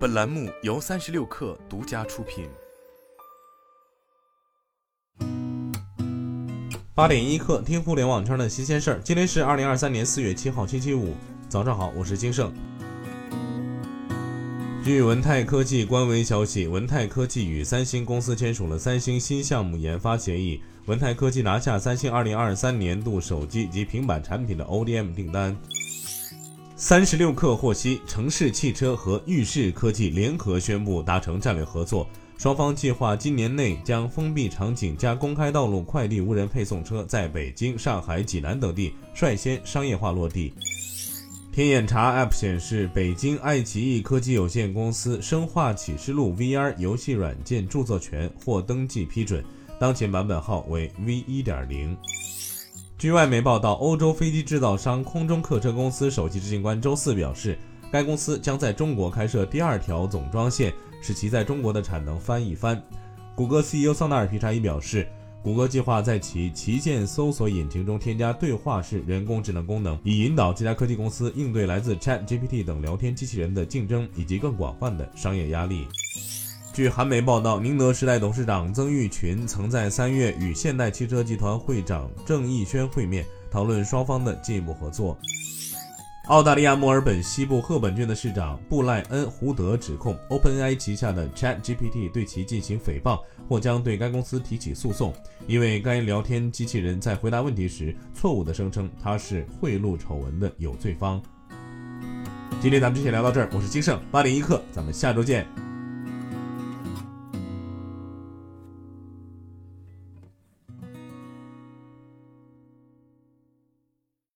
本栏目由三十六氪独家出品。八点一刻，听互联网圈的新鲜事儿。今天是二零二三年四月七号，星期五，早上好，我是金盛。据文泰科技官微消息，文泰科技与三星公司签署了三星新项目研发协议，文泰科技拿下三星二零二三年度手机及平板产品的 ODM 订单。三十六氪获悉，城市汽车和裕士科技联合宣布达成战略合作，双方计划今年内将封闭场景加公开道路快递无人配送车在北京、上海、济南等地率先商业化落地。天眼查 App 显示，北京爱奇艺科技有限公司《生化启示录》VR 游戏软件著作权获登记批准，当前版本号为 V 一点零。据外媒报道，欧洲飞机制造商空中客车公司首席执行官周四表示，该公司将在中国开设第二条总装线，使其在中国的产能翻一番。谷歌 CEO 桑达尔皮查伊表示，谷歌计划在其旗舰搜索引擎中添加对话式人工智能功能，以引导这家科技公司应对来自 ChatGPT 等聊天机器人的竞争以及更广泛的商业压力。据韩媒报道，宁德时代董事长曾毓群曾在三月与现代汽车集团会长郑义轩会面，讨论双方的进一步合作。澳大利亚墨尔本西部赫本郡的市长布赖恩·胡德指控 OpenAI 旗下的 ChatGPT 对其进行诽谤，或将对该公司提起诉讼，因为该聊天机器人在回答问题时错误地声称他是贿赂丑闻的有罪方。今天咱们就先聊到这儿，我是金盛八点一刻，咱们下周见。